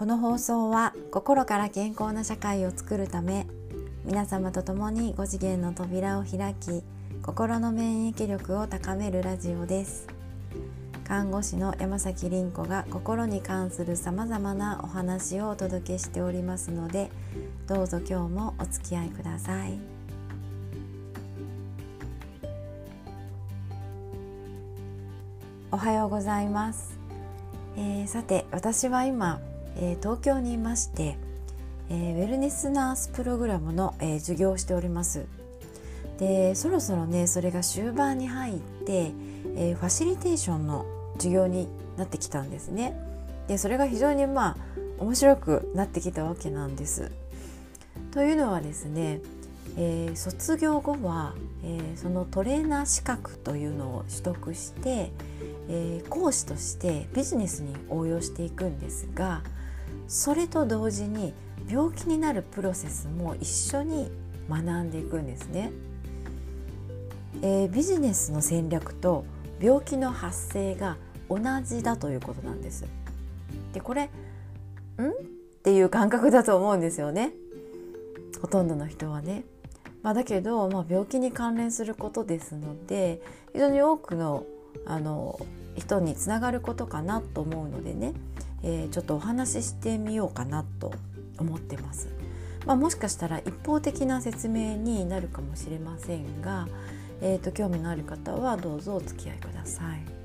この放送は心から健康な社会を作るため皆様と共に5次元の扉を開き心の免疫力を高めるラジオです。看護師の山崎凛子が心に関するさまざまなお話をお届けしておりますのでどうぞ今日もお付き合いください。おはようございます、えー、さて私は今えー、東京にいまして、えー、ウェルネスナースプログラムの、えー、授業をしております。でそろそろねそれが終盤に入って、えファシリテーションの授業になってきたんですね。でそれが非常にまあ面白くなってきたわけなんです。というのはですね、え卒業後は、えそのトレーナー資格というのを取得して、え講師としてビジネスに応用していくんですがそれと同時に病気になるプロセスも一緒に学んでいくんですね。えー、ビジネスの戦略と病気の発生が同じだということなんです。でこれん？っていう感覚だと思うんですよね。ほとんどの人はね。まあ、だけど、まあ、病気に関連することですので非常に多くのあの人につながることかなと思うのでねえー、ちょっとお話ししてみようかなと思ってます。まあ、もしかしたら一方的な説明になるかもしれませんが、えーと、興味のある方はどうぞお付き合いください。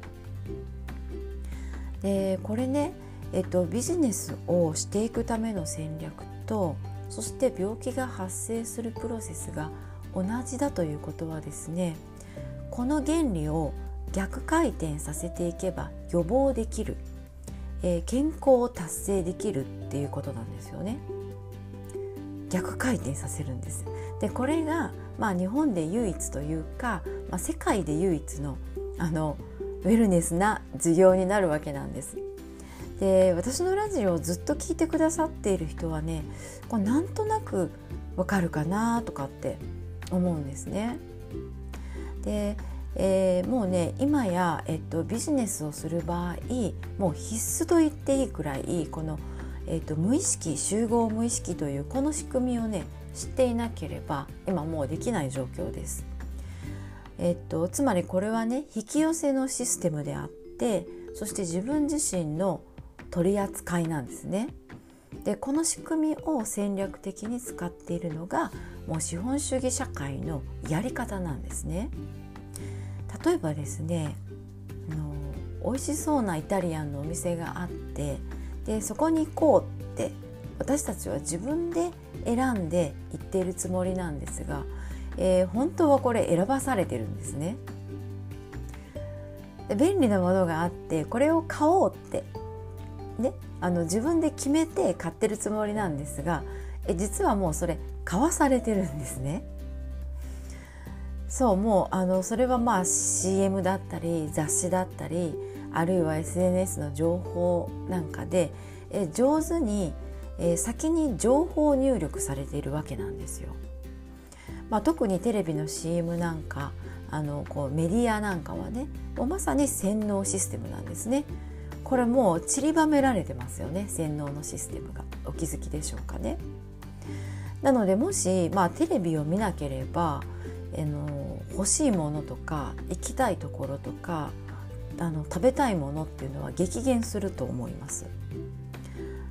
でこれね、えーと、ビジネスをしていくための戦略とそして病気が発生するプロセスが同じだということはですねこの原理を逆回転させていけば予防できるえー、健康を達成できるっていうことなんですよね。逆回転させるんです。でこれが、まあ、日本で唯一というか、まあ、世界で唯一のあのウェルネスな授業になるわけなんです。で私のラジオをずっと聞いてくださっている人はねこれなんとなくわかるかなとかって思うんですね。でえー、もうね今や、えっと、ビジネスをする場合もう必須と言っていいくらいこの、えっと、無意識集合無意識というこの仕組みをね知っていなければ今もうできない状況です。えっと、つまりこれはね引き寄せのシステムであってそして自分自身の取り扱いなんですね。でこの仕組みを戦略的に使っているのがもう資本主義社会のやり方なんですね。例えばですねあの美味しそうなイタリアンのお店があってでそこに行こうって私たちは自分で選んで行っているつもりなんですが、えー、本当はこれ選ばされてるんですね。便利なものがあってこれを買おうってねあの自分で決めて買ってるつもりなんですがえ実はもうそれ買わされてるんですね。そうもうあのそれはまあ CM だったり雑誌だったりあるいは SNS の情報なんかでえ上手にえ先に情報入力されているわけなんですよ。まあ、特にテレビの CM なんかあのこうメディアなんかはねもうまさに洗脳システムなんですね。これもう散りばめられてますよね洗脳のシステムがお気づきでしょうかね。なのでもし、まあ、テレビを見なければあの欲しいものとか行きたいところとかあの食べたいものっていうのは激減すると思います。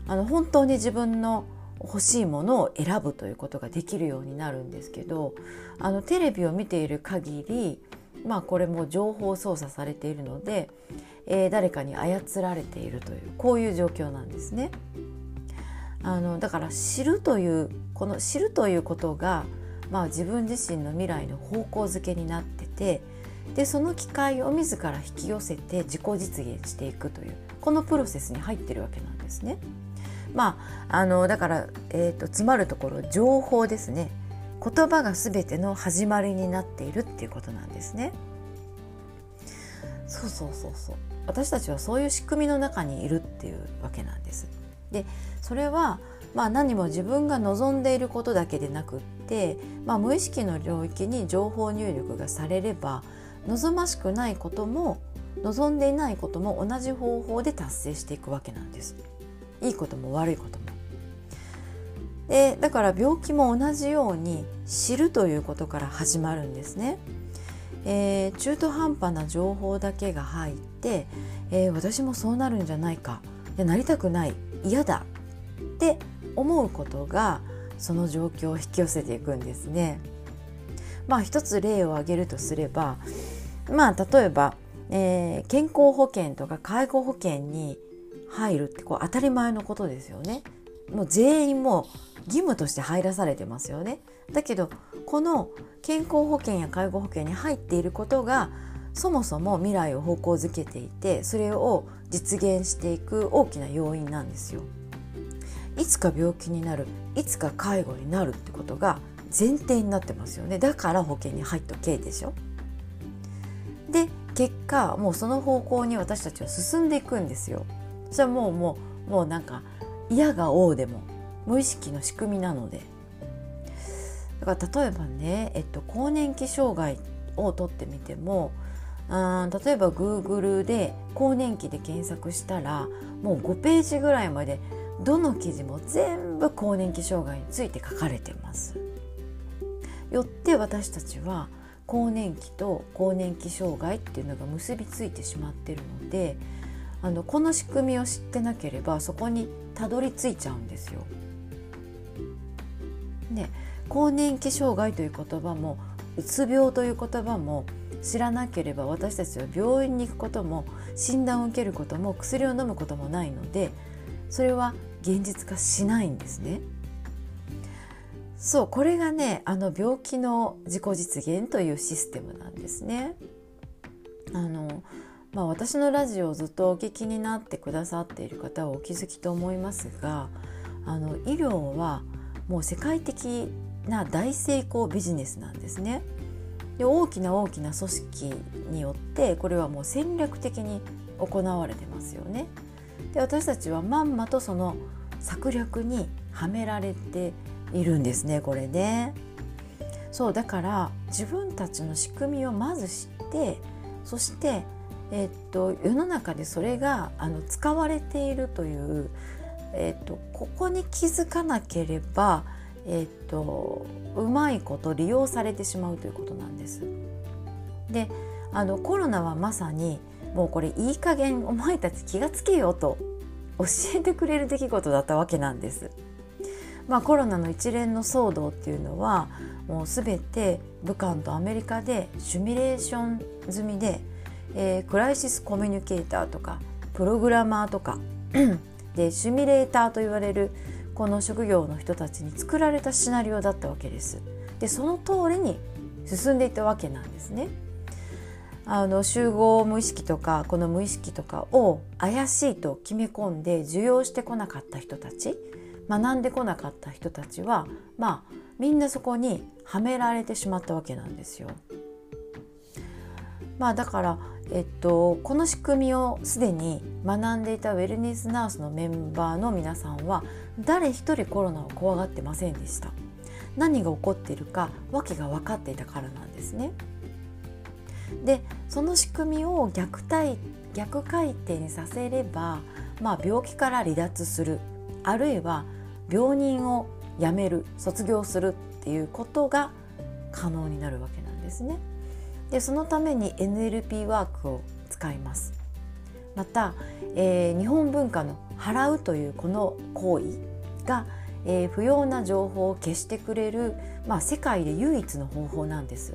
あの本当に自分の欲しいものを選ぶということができるようになるんですけどあのテレビを見ている限りまあこれも情報操作されているので、えー、誰かに操られているというこういう状況なんですね。あのだから知るというこの知るということがまあ、自分自身の未来の方向づけになっててでその機会を自ら引き寄せて自己実現していくというこのプロセスに入ってるわけなんですね。まあ、あのだから、えーと、詰まるところ情報ですね言葉が全ての始まりになっているっていうことなんですね。そうそうそうそう私たちはそういう仕組みの中にいるっていうわけなんです。でそれはまあ、何も自分が望んでいることだけでなくって、まあ、無意識の領域に情報入力がされれば望ましくないことも望んでいないことも同じ方法で達成していくわけなんです。いいことも悪いことも。でだから病気も同じように知るということから始まるんですね。えー、中途半端な情報だけが入って、えー、私もそうなるんじゃないかいやなりたくない嫌だって思うことがその状況を引き寄せていくんですね。まあ一つ例を挙げるとすればまあ例えば、えー、健康保険とか介護保険に入るってこう当たり前のことですよね。もう全員も義務として入らされてますよね。だけどこの健康保険や介護保険に入っていることがそもそも未来を方向づけていてそれを実現していく大きな要因なんですよ。いつか病気になるいつか介護になるってことが前提になってますよねだから保険に入っとけでしょ。で結果もうその方向に私たちは進んでいくんですよ。それはもうもうもうなんか嫌が王でも無意識の仕組みなのでだから例えばね、えっと、更年期障害を取ってみてもあ例えば Google で更年期で検索したらもう5ページぐらいまでどの記事も全部更年期障害について書かれてます。よって私たちは更年期と更年期障害っていうのが結びついてしまってるのであのこの仕組みを知ってなければそこにたどり着いちゃうんですよ。ね、更年期障害という言葉もうつ病という言葉も知らなければ私たちは病院に行くことも診断を受けることも薬を飲むこともないのでそれは現実化しないんですね。そうこれがねあの病気の自己実現というシステムなんですね。あのまあ、私のラジオをずっとお聞きになってくださっている方はお気づきと思いますがあの医療はもう世界的な大成功ビジネスなんですね。で大きな大きな組織によってこれはもう戦略的に行われてますよね。で私たちはまんまとその策略にはめられているんですねこれね。そうだから自分たちの仕組みをまず知ってそしてえっと、世の中でそれがあの使われているという、えっと、ここに気づかなければ、えっと、うまいこと利用されてしまうということなんです。であのコロナはまさにもうこれいい加減お前たち気がつけよと教えてくれる出来事だったわけなんです。まあ、コロナの一連の騒動っていうのはもう全て武漢とアメリカでシミュレーション済みでえー、クライシスコミュニケーターとかプログラマーとか でシミュレーターと言われるこの職業の人たちに作られたシナリオだったわけです。でその通りに進んでいったわけなんですね。あの集合無意識とかこの無意識とかを怪しいと決め込んで受容してこなかった人たち学んでこなかった人たちはまあみんなそこにはめられてしまったわけなんですよ。まあだからえっと、この仕組みをすでに学んでいたウェルネスナースのメンバーの皆さんは誰一人コロナを怖がってませんでした何が起こっているか訳が分かっていたからなんですねでその仕組みを逆対逆回転にさせれば、まあ、病気から離脱する。あるいは病人を辞める卒業するっていうことが可能になるわけなんですね。でそのために NLP ワークを使います。また、えー、日本文化の払うというこの行為が、えー、不要な情報を消してくれる、まあ、世界で唯一の方法なんです。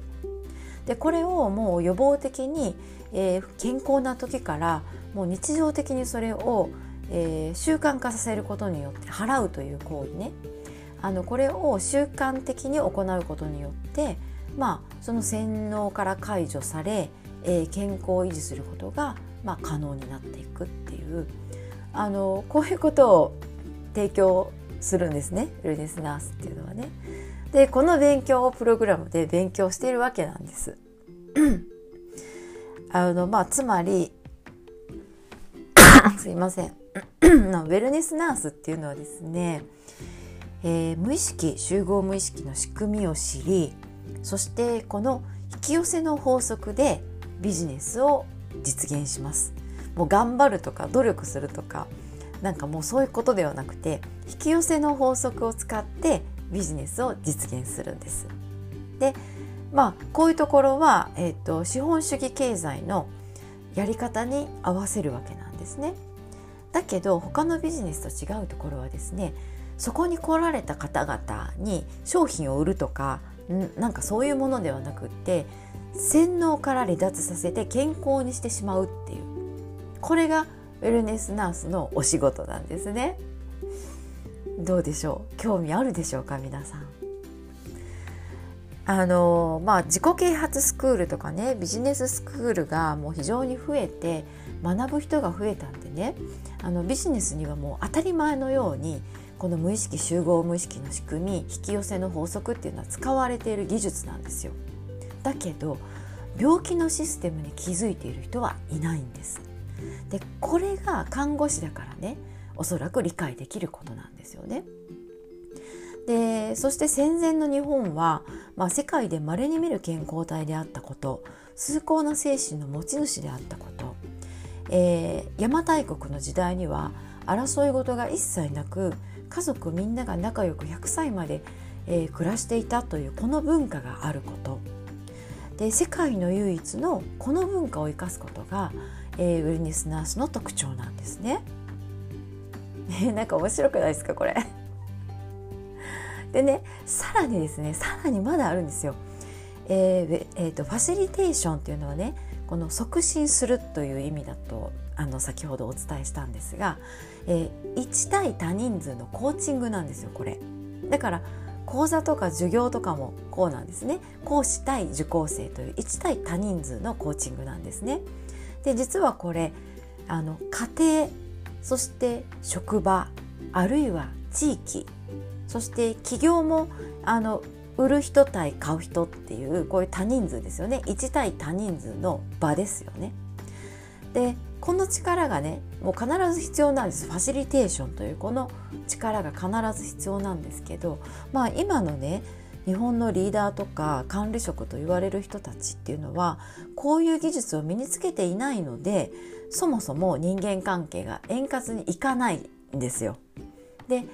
でこれをもう予防的に、えー、健康な時からもう日常的にそれを、えー、習慣化させることによって払うという行為ね。あのこれを習慣的に行うことによってまあ、その洗脳から解除され、えー、健康を維持することが、まあ、可能になっていくっていう。あのこういうことを提供するんですね。ルネスナースっていうのはね。でこの勉強をプログラムで勉強しているわけなんです。あのまあつまりすいません。ウェルネスナースっていうのはですね、えー、無意識集合無意識の仕組みを知りそしてこの引き寄せの法則でビジネスを実現します。もう頑張るとか努力するとかなんかもうそういうことではなくて引き寄せの法則を使ってビジネスを実現するんです。でまあこういうところは、えーと、資本主義経済のやり方に合わせるわけなんですね。だけど他のビジネスと違うところはですねそこに来られた方々に商品を売るとかなんかそういうものではなくって洗脳から離脱させて健康にしてしまうっていうこれがウェルネスナースのお仕事なんですねどうでしょう？興味あるでしょうか？皆さんあのまあ自己啓発スクールとかねビジネススクールがもう非常に増えて学ぶ人が増えたんでねあのビジネスにはもう当たり前のようにこの無意識集合無意識の仕組み引き寄せの法則っていうのは使われている技術なんですよ。だけど病気のシステムに気づいている人はいないんです。でこれが看護師だからねおそらく理解できることなんですよね。でそして戦前の日本は、まあ、世界で稀に見る健康体であったこと崇高な精神の持ち主であったこと、えー、邪馬台国の時代には争い事が一切なく家族みんなが仲良く100歳まで、えー、暮らしていたというこの文化があることで世界の唯一のこの文化を生かすことが、えー、ウェルネスナースの特徴なんですね。ねなんか面白くないですかこれ。でねさらにですねさらにまだあるんですよ。えーえーと、ファシリテーションっていうのはねこの促進するという意味だとあの先ほどお伝えしたんですが、えー、1対多人数のコーチングなんですよこれ。だから講座とか授業とかもこうなんですね講師対受講生という1対多人数のコーチングなんですね。で実はこれあの家庭そして職場あるいは地域そして企業もあの売る人対買う人っていうこういう多人数ですよね1対多人数の場ですよね。でこの力がねもう必ず必要なんですファシリテーションというこの力が必ず必要なんですけどまあ今のね日本のリーダーとか管理職と言われる人たちっていうのはこういう技術を身につけていないのでそもそも人間関係が円滑にいかないんですよ。で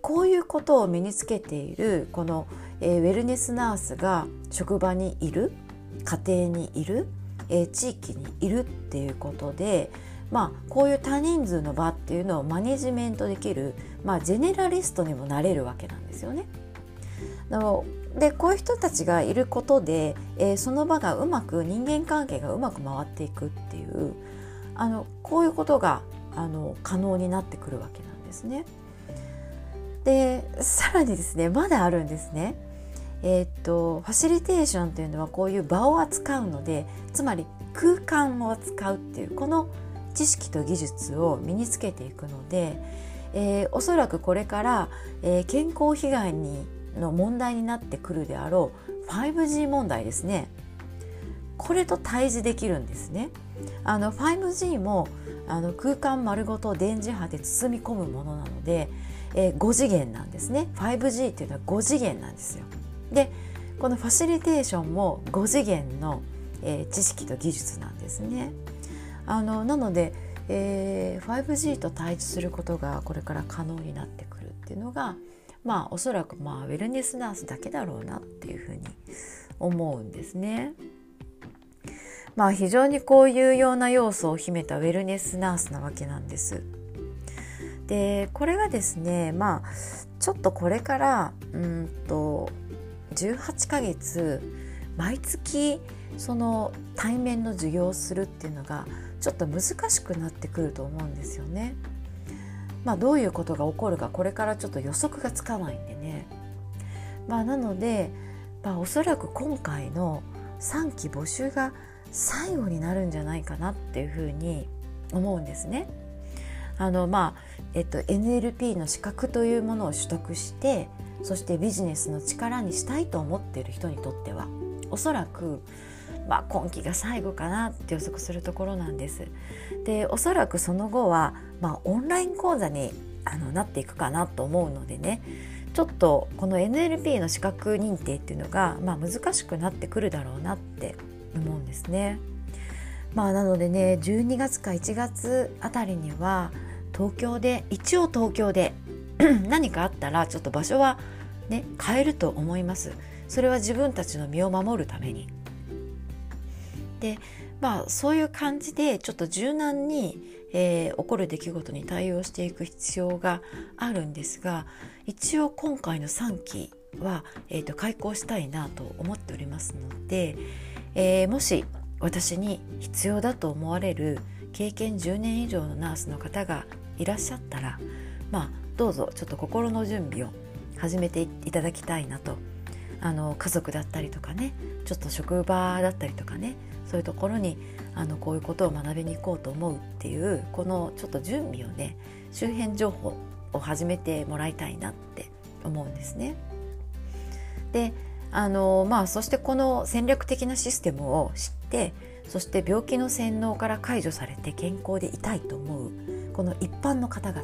こういうことを身につけているこの、えー、ウェルネスナースが職場にいる家庭にいるえー、地域にいるっていうことで、まあ、こういう多人数の場っていうのをマネジメントできる、まあ、ジェネラリストにもなれるわけなんですよね。でこういう人たちがいることで、えー、その場がうまく人間関係がうまく回っていくっていうあのこういうことがあの可能になってくるわけなんですね。でさらにですねまだあるんですね。えー、っとファシリテーションというのはこういう場を扱うのでつまり空間を扱うっていうこの知識と技術を身につけていくので、えー、おそらくこれから、えー、健康被害にの問題になってくるであろう 5G 問題ですねこれと対峙できるんですね。あの 5G もあの空間丸ごと電磁波で包み込むものなので、えー、5次元なんですね 5G っていうのは5次元なんですよ。でこのファシリテーションも5次元の、えー、知識と技術なんですね。あのなので、えー、5G と対峙することがこれから可能になってくるっていうのがまあおそらくまあウェルネスナースだけだろうなっていうふうに思うんですね。まあ非常にこういうような要素を秘めたウェルネスナースなわけなんです。でこれがですねまあちょっとこれからうんと18ヶ月毎月その対面の授業をするっていうのがちょっと難しくなってくると思うんですよね。まあ、どういうことが起こるかこれからちょっと予測がつかないんでね。まあ、なので、まあ、おそらく今回の3期募集が最後になるんじゃないかなっていうふうに思うんですね。あのまあえっと、NLP の資格というものを取得してそしてビジネスの力にしたいと思っている人にとってはおそらく、まあ、今期が最後かなって予測するところなんです。でおそらくその後は、まあ、オンライン講座にあのなっていくかなと思うのでねちょっとこの NLP の資格認定っていうのが、まあ、難しくなってくるだろうなって思うんですね。まあ、なのでね12月か1月あたりには東京で一応東京で 何かあったらちょっと場所はね変えると思いますそれは自分たちの身を守るためにでまあそういう感じでちょっと柔軟に、えー、起こる出来事に対応していく必要があるんですが一応今回の3期は、えーと、開講したいなと思っておりますので、えー、もし私に必要だと思われる経験10年以上のナースの方がいらっしゃったらまあどうぞちょっと心の準備を始めていただきたいなと。あの家族だったりとかねちょっと職場だったりとかねそういうところにあのこういうことを学びに行こうと思うっていうこのちょっと準備をね周辺情報を始めてもらいたいなって思うんですね。であのまあそしてこの戦略的なシステムを知ってそして病気の洗脳から解除されて健康でいたいと思うこの一般の方々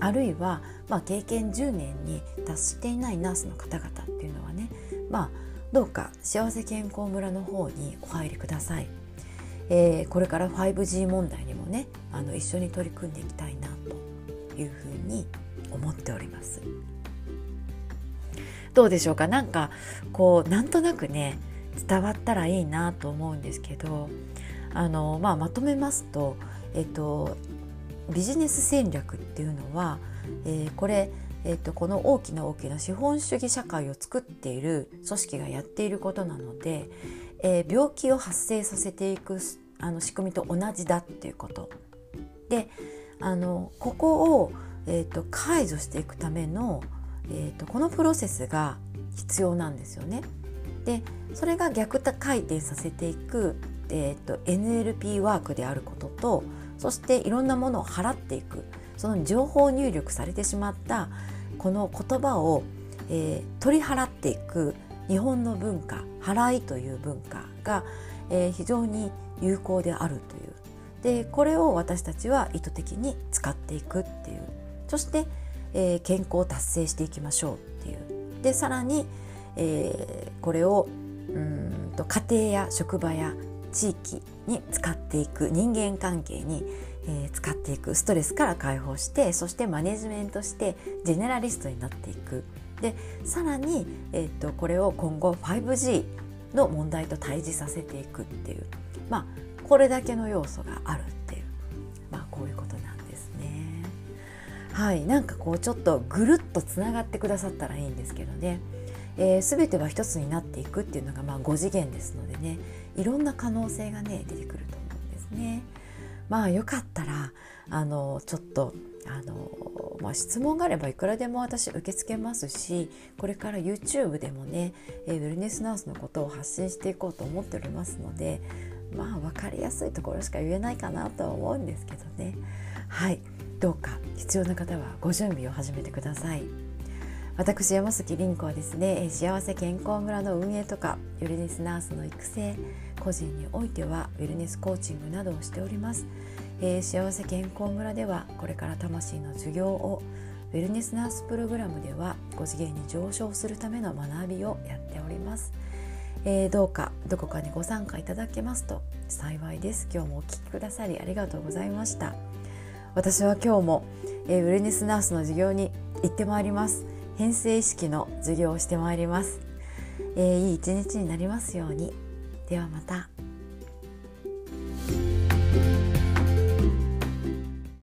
あるいは、まあ、経験10年に達していないナースの方々っていうのはね、まあ、どうか幸せ健康村の方にお入りください。えー、これから 5G 問題にもねあの一緒に取り組んでいきたいなというふうに思っております。どうでしょうか？なんかこうなんとなくね伝わったらいいなと思うんですけどあの、まあ、まとめますと、えっと、ビジネス戦略っていうのは、えー、これ、えっと、この大きな大きな資本主義社会を作っている組織がやっていることなので、えー、病気を発生させていくあの仕組みと同じだっていうこと。であのここを、えーと、解除していくための、えーとこのプロセスが必要なんですよね。でそれが逆回転させていく、えーと、NLP ワークであることとそしていろんなものを払っていくその情報入力されてしまったこの言葉を、えー、取り払っていく日本の文化払いという文化が、えー、非常に有効であるという。でこれを私たちは意図的に使っていくっていう。そして、えー、健康を達成していきましょうっていう。でさらに、えー、これをうんと家庭や職場や地域に使っていく人間関係に、えー、使っていくストレスから解放してそしてマネジメントしてジェネラリストになっていくでさらに、えーと、これを今後 5G の問題と対峙させていくっていうまあこれだけの要素があるっていうまあこういうことなんですね。はいなんかこうちょっとぐるっとつながってくださったらいいんですけどね。えー、全ては一つになっていくっていうのがまあ5次元ですのでねいろんな可能性がね出てくると思うんですね。まあよかったらあのちょっとあの、まあ、質問があればいくらでも私受け付けますしこれから YouTube でもね、え、ウェルネスナースのことを発信していこうと思っておりますのでまあ分かりやすいところしか言えないかなとは思うんですけどねはいどうか必要な方はご準備を始めてください。私山崎凛子はですね幸せ健康村の運営とかウェルネスナースの育成個人においてはウェルネスコーチングなどをしております、えー、幸せ健康村ではこれから魂の授業をウェルネスナースプログラムでは5次元に上昇するための学びをやっております、えー、どうかどこかにご参加いただけますと幸いです。今日もお聴きくださりありがとうございました。私は今日も、えー、ウェルネスナースの授業に行ってまいります。編成意識の授業をしてまいります、えー、いい一日になりますように。ではまた。